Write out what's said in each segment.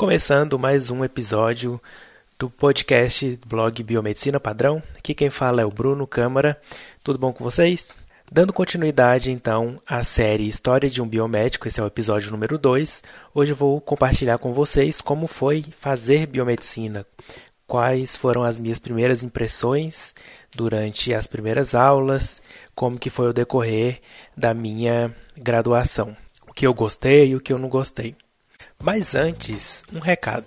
Começando mais um episódio do podcast blog Biomedicina Padrão. Aqui quem fala é o Bruno Câmara. Tudo bom com vocês? Dando continuidade então à série História de um Biomédico, esse é o episódio número 2. Hoje eu vou compartilhar com vocês como foi fazer biomedicina, quais foram as minhas primeiras impressões durante as primeiras aulas, como que foi o decorrer da minha graduação, o que eu gostei e o que eu não gostei. Mas antes, um recado.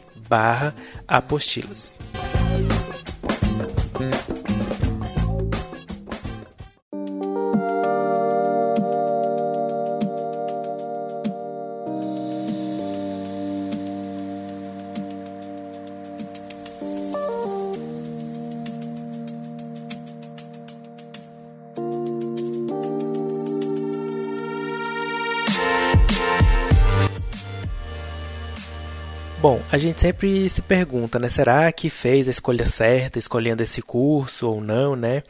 barra apostilas. Bom, a gente sempre se pergunta, né? Será que fez a escolha certa escolhendo esse curso ou não, né?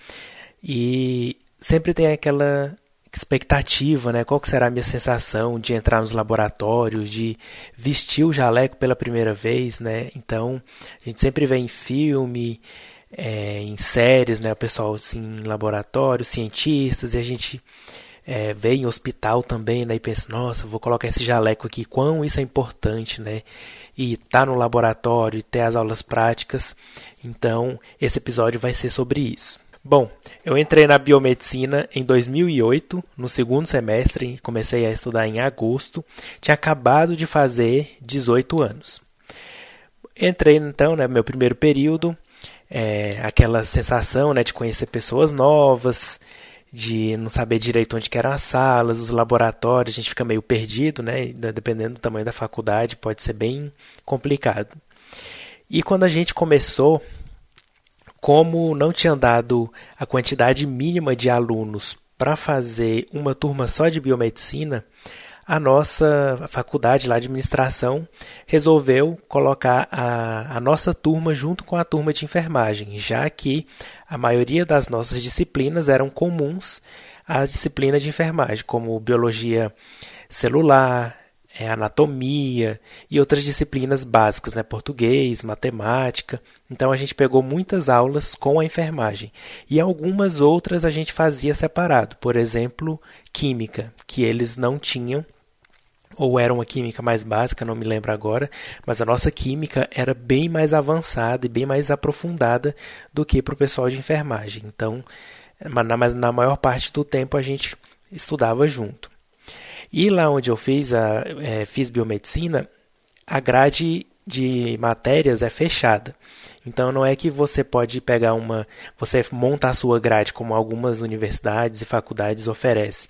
E sempre tem aquela expectativa, né? Qual que será a minha sensação de entrar nos laboratórios, de vestir o jaleco pela primeira vez, né? Então, a gente sempre vê em filme, é, em séries, né? O pessoal assim, em laboratório, cientistas, e a gente é, vê em hospital também, né? E pensa, nossa, vou colocar esse jaleco aqui, quão isso é importante, né? e tá no laboratório e ter as aulas práticas. Então, esse episódio vai ser sobre isso. Bom, eu entrei na biomedicina em 2008, no segundo semestre, comecei a estudar em agosto, tinha acabado de fazer 18 anos. Entrei então, né, meu primeiro período, é, aquela sensação né, de conhecer pessoas novas, de não saber direito onde eram as salas, os laboratórios, a gente fica meio perdido, né? Dependendo do tamanho da faculdade, pode ser bem complicado. E quando a gente começou, como não tinha dado a quantidade mínima de alunos para fazer uma turma só de biomedicina, a nossa faculdade lá de administração resolveu colocar a, a nossa turma junto com a turma de enfermagem, já que a maioria das nossas disciplinas eram comuns às disciplinas de enfermagem, como biologia celular, é, anatomia e outras disciplinas básicas, né? português, matemática. Então a gente pegou muitas aulas com a enfermagem e algumas outras a gente fazia separado, por exemplo, química, que eles não tinham ou era uma química mais básica, não me lembro agora, mas a nossa química era bem mais avançada e bem mais aprofundada do que para o pessoal de enfermagem. Então, mas na maior parte do tempo a gente estudava junto. E lá onde eu fiz a é, fiz biomedicina, a grade de matérias é fechada. Então não é que você pode pegar uma, você monta a sua grade como algumas universidades e faculdades oferecem.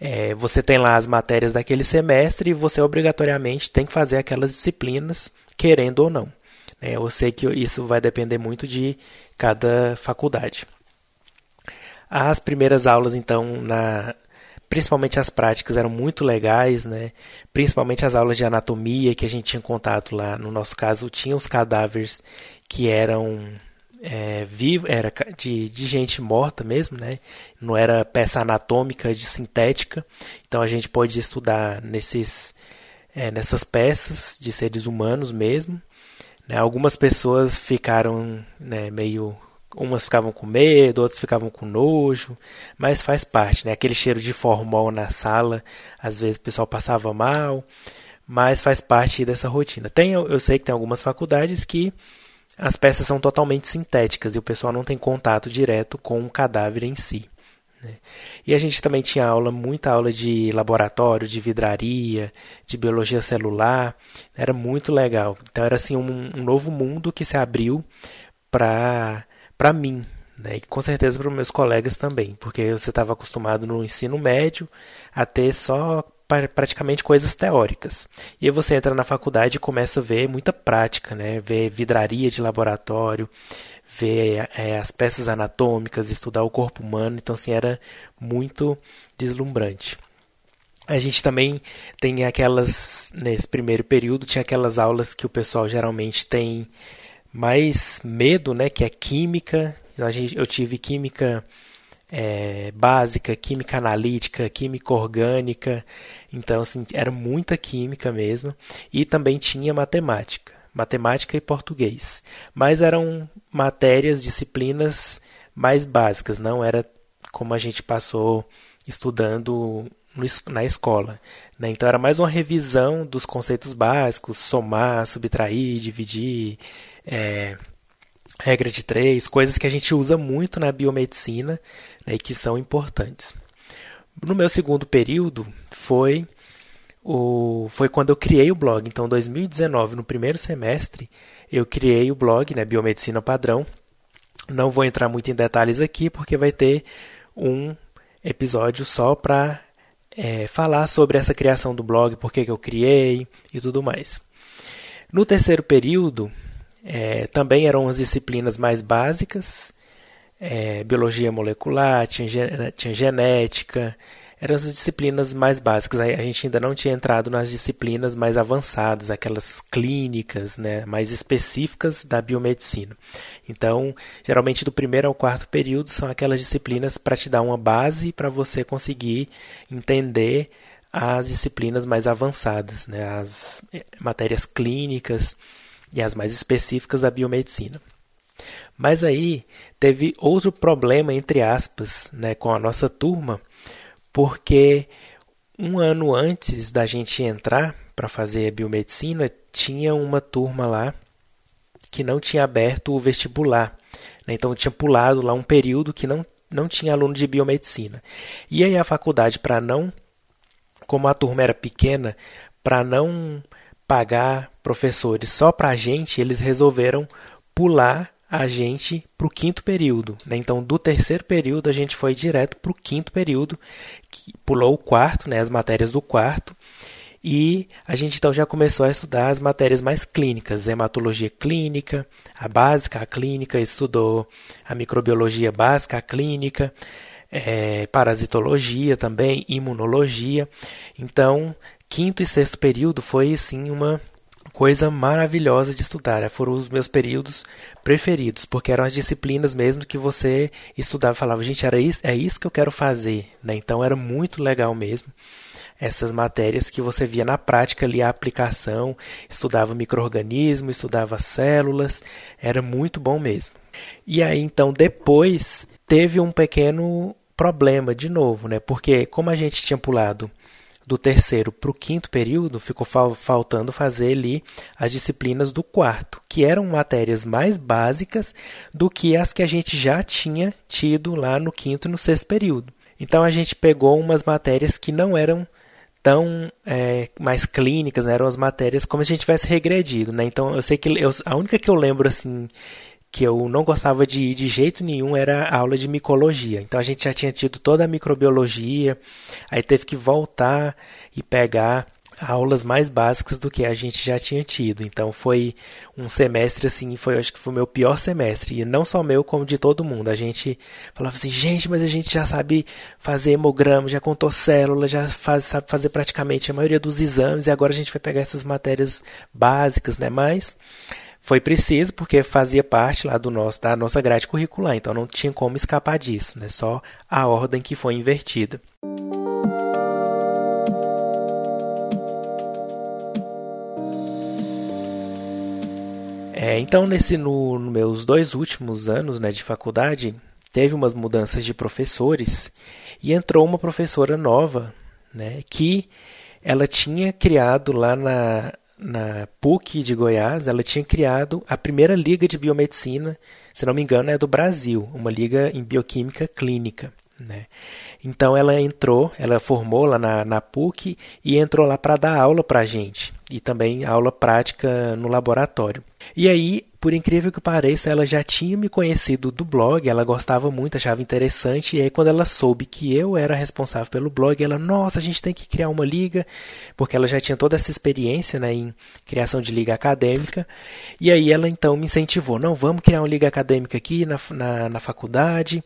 É, você tem lá as matérias daquele semestre e você obrigatoriamente tem que fazer aquelas disciplinas, querendo ou não. É, eu sei que isso vai depender muito de cada faculdade. As primeiras aulas, então, na, principalmente as práticas, eram muito legais, né? principalmente as aulas de anatomia que a gente tinha contato lá. No nosso caso, tinha os cadáveres que eram é, vivo, era de, de gente morta mesmo, né? Não era peça anatômica de sintética. Então a gente pode estudar nesses, é, nessas peças de seres humanos mesmo. Né? Algumas pessoas ficaram né, meio umas ficavam com medo, outras ficavam com nojo, mas faz parte, né? Aquele cheiro de formol na sala, às vezes o pessoal passava mal, mas faz parte dessa rotina. Tem, eu sei que tem algumas faculdades que as peças são totalmente sintéticas e o pessoal não tem contato direto com o cadáver em si. Né? E a gente também tinha aula, muita aula de laboratório, de vidraria, de biologia celular, era muito legal. Então era assim um, um novo mundo que se abriu para para mim, né? e com certeza para os meus colegas também, porque você estava acostumado no ensino médio a ter só praticamente coisas teóricas. E aí você entra na faculdade e começa a ver muita prática, né? Ver vidraria de laboratório, ver é, as peças anatômicas, estudar o corpo humano. Então, assim, era muito deslumbrante. A gente também tem aquelas, nesse primeiro período, tinha aquelas aulas que o pessoal geralmente tem mais medo, né? Que é química. Eu tive química é, básica, química analítica, química orgânica. Então, assim, era muita química mesmo. E também tinha matemática, matemática e português. Mas eram matérias, disciplinas mais básicas, não era como a gente passou estudando na escola. Né? Então era mais uma revisão dos conceitos básicos, somar, subtrair, dividir, é, regra de três, coisas que a gente usa muito na biomedicina né, e que são importantes. No meu segundo período foi o, foi quando eu criei o blog. Então, 2019, no primeiro semestre, eu criei o blog, né, Biomedicina Padrão. Não vou entrar muito em detalhes aqui, porque vai ter um episódio só para é, falar sobre essa criação do blog, por que, eu criei e tudo mais. No terceiro período, é, também eram as disciplinas mais básicas, é, biologia molecular, tinha, genética, eram as disciplinas mais básicas. A gente ainda não tinha entrado nas disciplinas mais avançadas, aquelas clínicas, né, mais específicas da biomedicina. Então, geralmente do primeiro ao quarto período são aquelas disciplinas para te dar uma base para você conseguir entender as disciplinas mais avançadas, né, as eh, matérias clínicas e as mais específicas da biomedicina. Mas aí teve outro problema, entre aspas, né, com a nossa turma, porque um ano antes da gente entrar para fazer biomedicina, tinha uma turma lá que não tinha aberto o vestibular. Né? Então tinha pulado lá um período que não, não tinha aluno de biomedicina. E aí a faculdade, para não, como a turma era pequena, para não pagar professores só para a gente, eles resolveram pular a gente para o quinto período. Né? Então, do terceiro período, a gente foi direto para o quinto período, que pulou o quarto, né, as matérias do quarto, e a gente então já começou a estudar as matérias mais clínicas, hematologia clínica, a básica, a clínica, estudou a microbiologia básica, a clínica, é, parasitologia também, imunologia. Então, quinto e sexto período foi sim uma coisa maravilhosa de estudar. Foram os meus períodos preferidos, porque eram as disciplinas mesmo que você estudava e falava, gente, era isso, é isso que eu quero fazer. Né? Então era muito legal mesmo essas matérias que você via na prática ali a aplicação, estudava microorganismo, estudava células, era muito bom mesmo. E aí então depois teve um pequeno problema de novo, né? Porque como a gente tinha pulado do terceiro para o quinto período, ficou fal faltando fazer ali as disciplinas do quarto, que eram matérias mais básicas do que as que a gente já tinha tido lá no quinto e no sexto período. Então a gente pegou umas matérias que não eram tão é, mais clínicas, né? eram as matérias como se a gente tivesse regredido, né? Então eu sei que eu, a única que eu lembro assim que eu não gostava de ir de jeito nenhum era a aula de micologia. Então a gente já tinha tido toda a microbiologia, aí teve que voltar e pegar aulas mais básicas do que a gente já tinha tido. Então foi um semestre assim, foi acho que foi o meu pior semestre, e não só meu, como de todo mundo. A gente falava assim, gente, mas a gente já sabe fazer hemograma, já contou célula, já faz, sabe fazer praticamente a maioria dos exames, e agora a gente vai pegar essas matérias básicas, né? Mas foi preciso porque fazia parte lá do nosso da nossa grade curricular, então não tinha como escapar disso, né? Só a ordem que foi invertida. É, então, nesse no, no, meus dois últimos anos né, de faculdade, teve umas mudanças de professores e entrou uma professora nova, né, que ela tinha criado lá na, na PUC de Goiás, ela tinha criado a primeira liga de biomedicina, se não me engano, é do Brasil, uma liga em bioquímica clínica. Né? Então ela entrou, ela formou lá na, na PUC e entrou lá para dar aula para a gente e também aula prática no laboratório. E aí por incrível que pareça, ela já tinha me conhecido do blog, ela gostava muito, achava interessante, e aí quando ela soube que eu era responsável pelo blog, ela, nossa, a gente tem que criar uma liga, porque ela já tinha toda essa experiência né, em criação de liga acadêmica, e aí ela então me incentivou, não, vamos criar uma liga acadêmica aqui na, na, na faculdade,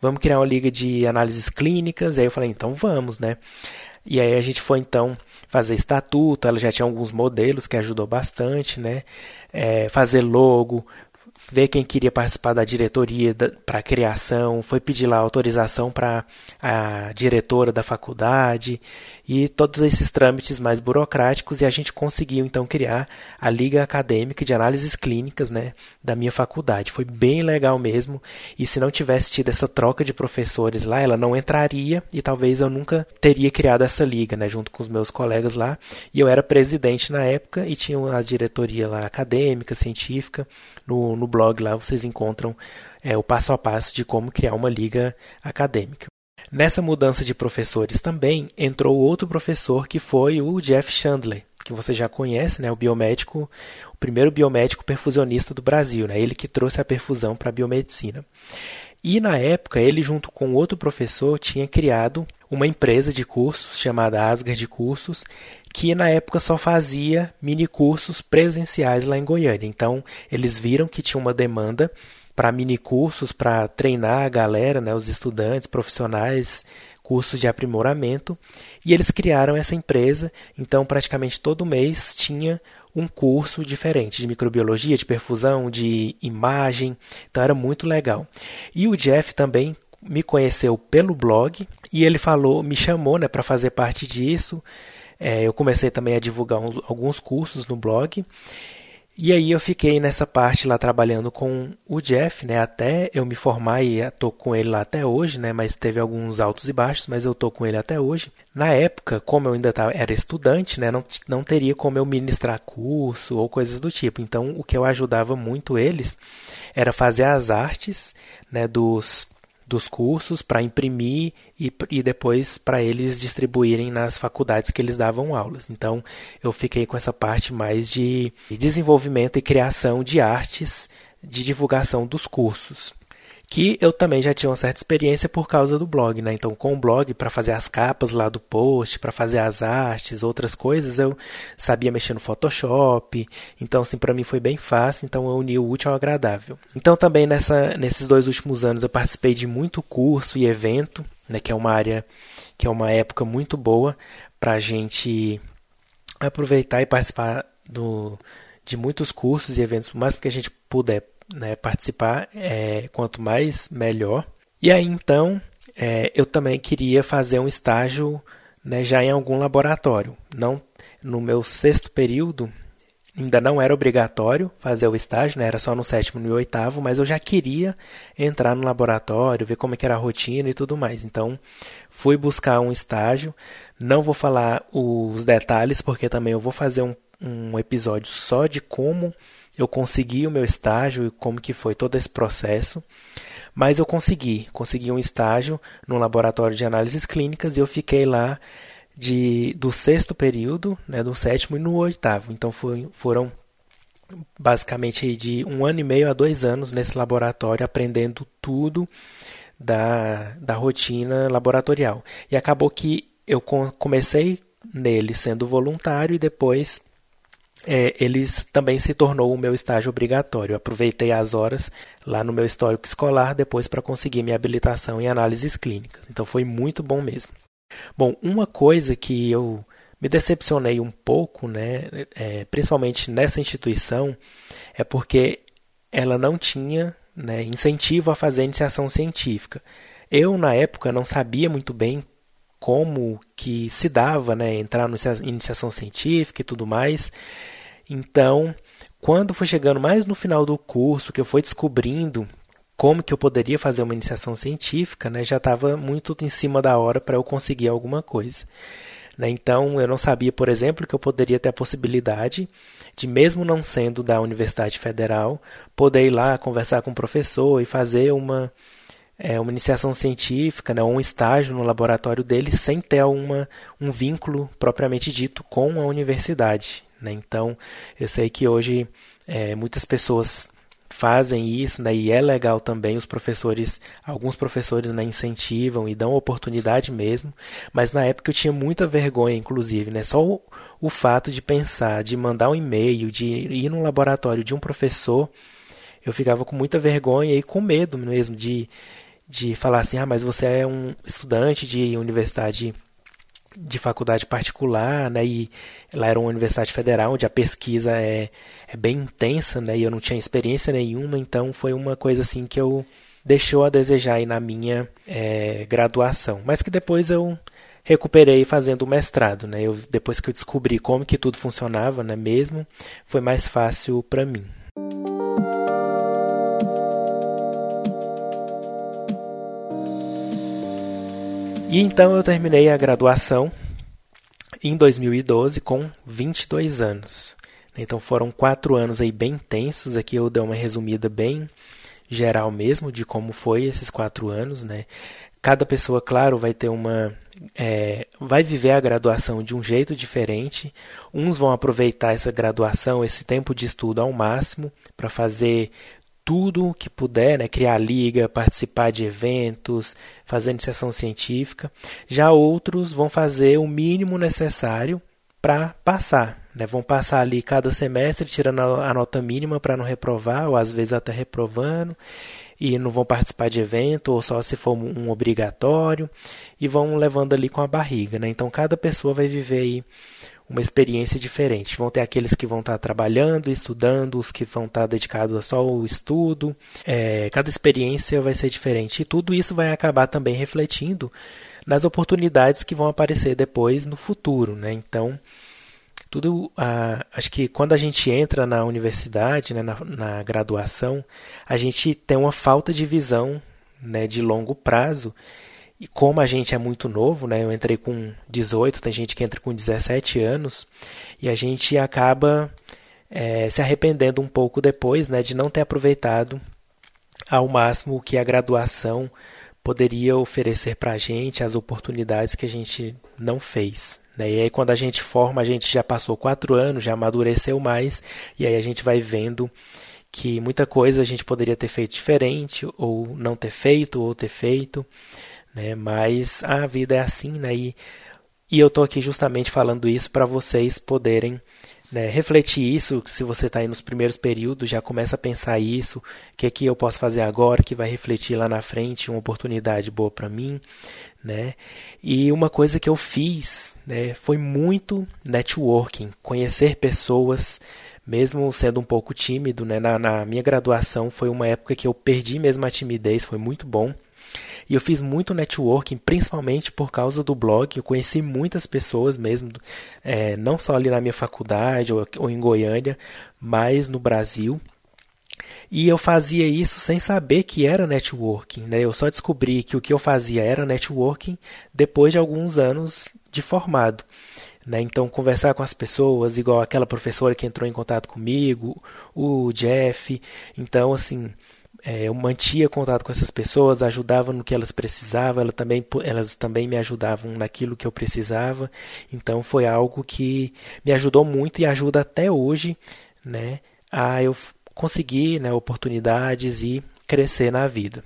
vamos criar uma liga de análises clínicas, e aí eu falei, então vamos, né? E aí a gente foi então fazer estatuto, ela já tinha alguns modelos que ajudou bastante, né? É, fazer logo, ver quem queria participar da diretoria para criação, foi pedir lá autorização para a diretora da faculdade e todos esses trâmites mais burocráticos e a gente conseguiu então criar a Liga Acadêmica de Análises Clínicas né, da minha faculdade. Foi bem legal mesmo e se não tivesse tido essa troca de professores lá, ela não entraria e talvez eu nunca teria criado essa liga né, junto com os meus colegas lá. E eu era presidente na época e tinha a diretoria lá acadêmica, científica. No, no blog lá vocês encontram é, o passo a passo de como criar uma liga acadêmica. Nessa mudança de professores também entrou outro professor que foi o Jeff Chandler, que você já conhece, né, o biomédico, o primeiro biomédico perfusionista do Brasil, né, ele que trouxe a perfusão para a biomedicina. E na época, ele junto com outro professor tinha criado uma empresa de cursos chamada Asgard Cursos, que na época só fazia mini cursos presenciais lá em Goiânia. Então, eles viram que tinha uma demanda para mini cursos para treinar a galera, né, os estudantes, profissionais, cursos de aprimoramento, e eles criaram essa empresa. Então, praticamente todo mês tinha um curso diferente de microbiologia, de perfusão, de imagem. Então era muito legal. E o Jeff também me conheceu pelo blog e ele falou, me chamou, né, para fazer parte disso. É, eu comecei também a divulgar uns, alguns cursos no blog e aí eu fiquei nessa parte lá trabalhando com o Jeff, né, até eu me formar e tô com ele lá até hoje, né, mas teve alguns altos e baixos, mas eu tô com ele até hoje. Na época, como eu ainda tava, era estudante, né, não, não teria como eu ministrar curso ou coisas do tipo. Então, o que eu ajudava muito eles era fazer as artes, né, dos dos cursos para imprimir e, e depois para eles distribuírem nas faculdades que eles davam aulas. Então eu fiquei com essa parte mais de desenvolvimento e criação de artes de divulgação dos cursos que eu também já tinha uma certa experiência por causa do blog, né? Então, com o blog, para fazer as capas lá do post, para fazer as artes, outras coisas, eu sabia mexer no Photoshop. Então, assim, para mim foi bem fácil. Então, eu uni o útil ao agradável. Então, também nessa, nesses dois últimos anos, eu participei de muito curso e evento, né? Que é uma área, que é uma época muito boa para a gente aproveitar e participar do, de muitos cursos e eventos, mais que a gente puder né, participar, é, quanto mais melhor. E aí então é, eu também queria fazer um estágio né, já em algum laboratório. Não no meu sexto período ainda não era obrigatório fazer o estágio, né, era só no sétimo e oitavo, mas eu já queria entrar no laboratório, ver como é era a rotina e tudo mais. Então fui buscar um estágio. Não vou falar os detalhes porque também eu vou fazer um, um episódio só de como eu consegui o meu estágio e como que foi todo esse processo. Mas eu consegui, consegui um estágio no laboratório de análises clínicas e eu fiquei lá de do sexto período, né, do sétimo e no oitavo. Então foi, foram basicamente de um ano e meio a dois anos nesse laboratório aprendendo tudo da, da rotina laboratorial. E acabou que eu comecei nele sendo voluntário e depois é, eles também se tornou o meu estágio obrigatório. Aproveitei as horas lá no meu histórico escolar depois para conseguir minha habilitação em análises clínicas. Então foi muito bom mesmo. Bom, uma coisa que eu me decepcionei um pouco, né, é, principalmente nessa instituição, é porque ela não tinha né, incentivo a fazer iniciação científica. Eu, na época, não sabia muito bem como que se dava né, entrar na iniciação científica e tudo mais. Então, quando foi chegando mais no final do curso, que eu fui descobrindo como que eu poderia fazer uma iniciação científica, né, já estava muito em cima da hora para eu conseguir alguma coisa. Né? Então, eu não sabia, por exemplo, que eu poderia ter a possibilidade de, mesmo não sendo da Universidade Federal, poder ir lá conversar com o professor e fazer uma é, uma iniciação científica, né, ou um estágio no laboratório dele sem ter uma, um vínculo propriamente dito com a universidade. Né? Então, eu sei que hoje é, muitas pessoas fazem isso, né? E é legal também os professores, alguns professores né, incentivam e dão oportunidade mesmo, mas na época eu tinha muita vergonha, inclusive, né? Só o, o fato de pensar, de mandar um e-mail, de ir no laboratório de um professor, eu ficava com muita vergonha e com medo mesmo de, de falar assim, ah, mas você é um estudante de universidade de faculdade particular, né? E lá era uma universidade federal onde a pesquisa é, é bem intensa, né? E eu não tinha experiência nenhuma, então foi uma coisa assim que eu deixou a desejar aí na minha é, graduação, mas que depois eu recuperei fazendo o mestrado, né? Eu, depois que eu descobri como que tudo funcionava, né? Mesmo foi mais fácil para mim. E então eu terminei a graduação em 2012 com 22 anos. Então foram quatro anos aí bem intensos. Aqui eu dei uma resumida bem geral mesmo de como foi esses quatro anos, né? Cada pessoa, claro, vai ter uma. É, vai viver a graduação de um jeito diferente. Uns vão aproveitar essa graduação, esse tempo de estudo ao máximo, para fazer tudo que puder, né, criar liga, participar de eventos, fazer iniciação científica. Já outros vão fazer o mínimo necessário para passar. Né? Vão passar ali cada semestre tirando a nota mínima para não reprovar, ou às vezes até reprovando, e não vão participar de evento, ou só se for um obrigatório, e vão levando ali com a barriga. Né? Então cada pessoa vai viver aí uma experiência diferente. Vão ter aqueles que vão estar trabalhando, estudando, os que vão estar dedicados só ao estudo. É, cada experiência vai ser diferente e tudo isso vai acabar também refletindo nas oportunidades que vão aparecer depois no futuro, né? Então, tudo, ah, acho que quando a gente entra na universidade, né, na, na graduação, a gente tem uma falta de visão, né, de longo prazo e como a gente é muito novo, né? Eu entrei com 18, tem gente que entra com 17 anos, e a gente acaba é, se arrependendo um pouco depois, né? De não ter aproveitado ao máximo o que a graduação poderia oferecer para a gente, as oportunidades que a gente não fez. Né? E aí, quando a gente forma, a gente já passou quatro anos, já amadureceu mais, e aí a gente vai vendo que muita coisa a gente poderia ter feito diferente, ou não ter feito, ou ter feito né? Mas a vida é assim, né? E, e eu estou aqui justamente falando isso para vocês poderem né, refletir isso. Se você está aí nos primeiros períodos, já começa a pensar isso. O que, é que eu posso fazer agora que vai refletir lá na frente uma oportunidade boa para mim, né? E uma coisa que eu fiz, né, foi muito networking, conhecer pessoas, mesmo sendo um pouco tímido, né? Na, na minha graduação foi uma época que eu perdi mesmo a timidez, foi muito bom. E eu fiz muito networking, principalmente por causa do blog. Eu conheci muitas pessoas mesmo, é, não só ali na minha faculdade ou, ou em Goiânia, mas no Brasil. E eu fazia isso sem saber que era networking. Né? Eu só descobri que o que eu fazia era networking depois de alguns anos de formado. Né? Então, conversar com as pessoas, igual aquela professora que entrou em contato comigo, o Jeff. Então, assim, é, eu mantia contato com essas pessoas, ajudava no que elas precisavam, ela também, elas também me ajudavam naquilo que eu precisava. Então foi algo que me ajudou muito e ajuda até hoje, né, a eu conseguir né, oportunidades e crescer na vida.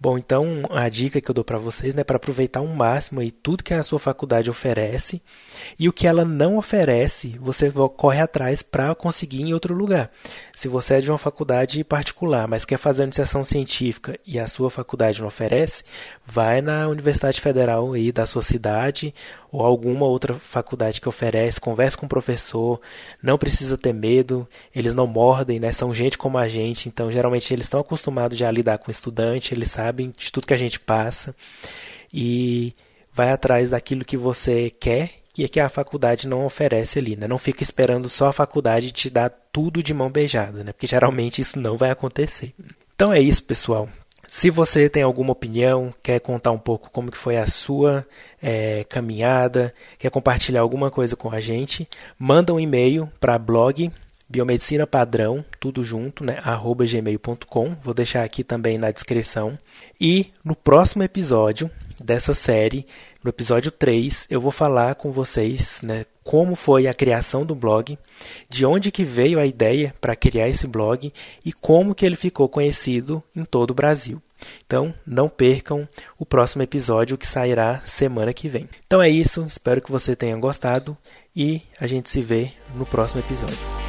Bom, então a dica que eu dou para vocês é né, para aproveitar ao máximo aí tudo que a sua faculdade oferece e o que ela não oferece, você corre atrás para conseguir em outro lugar. Se você é de uma faculdade particular, mas quer fazer iniciação científica e a sua faculdade não oferece, vai na Universidade Federal aí da sua cidade ou alguma outra faculdade que oferece, converse com o professor, não precisa ter medo, eles não mordem, né? São gente como a gente, então geralmente eles estão acostumados já a lidar com estudante, eles sabem de tudo que a gente passa e vai atrás daquilo que você quer e é que a faculdade não oferece ali, né? Não fica esperando só a faculdade te dar tudo de mão beijada, né? Porque geralmente isso não vai acontecer. Então é isso, pessoal. Se você tem alguma opinião, quer contar um pouco como que foi a sua é, caminhada, quer compartilhar alguma coisa com a gente, manda um e-mail para blog biomedicina padrão, tudo junto, né, arroba gmail.com. Vou deixar aqui também na descrição. E no próximo episódio dessa série, no episódio 3, eu vou falar com vocês né, como foi a criação do blog, de onde que veio a ideia para criar esse blog e como que ele ficou conhecido em todo o Brasil. Então, não percam o próximo episódio que sairá semana que vem. Então é isso, espero que você tenha gostado e a gente se vê no próximo episódio.